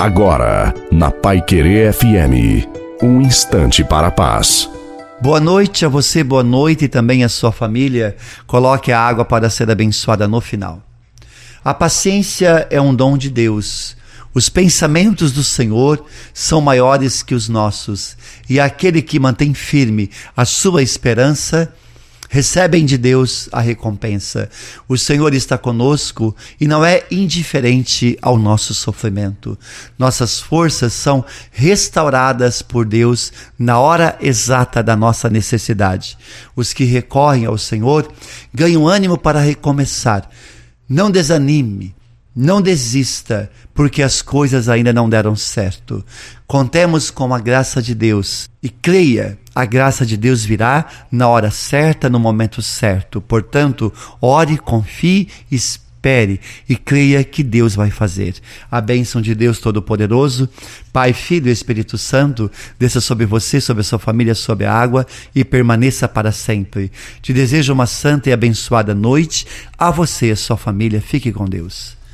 Agora, na Pai Querer FM, um instante para a paz. Boa noite a você, boa noite e também a sua família. Coloque a água para ser abençoada no final. A paciência é um dom de Deus. Os pensamentos do Senhor são maiores que os nossos, e aquele que mantém firme a sua esperança recebem de Deus a recompensa. O Senhor está conosco e não é indiferente ao nosso sofrimento. Nossas forças são restauradas por Deus na hora exata da nossa necessidade. Os que recorrem ao Senhor ganham ânimo para recomeçar. Não desanime, não desista, porque as coisas ainda não deram certo. Contemos com a graça de Deus e creia, a graça de Deus virá na hora certa, no momento certo. Portanto, ore, confie, espere e creia que Deus vai fazer. A bênção de Deus Todo-Poderoso, Pai, Filho e Espírito Santo, desça sobre você, sobre a sua família, sobre a água e permaneça para sempre. Te desejo uma santa e abençoada noite. A você e a sua família. Fique com Deus.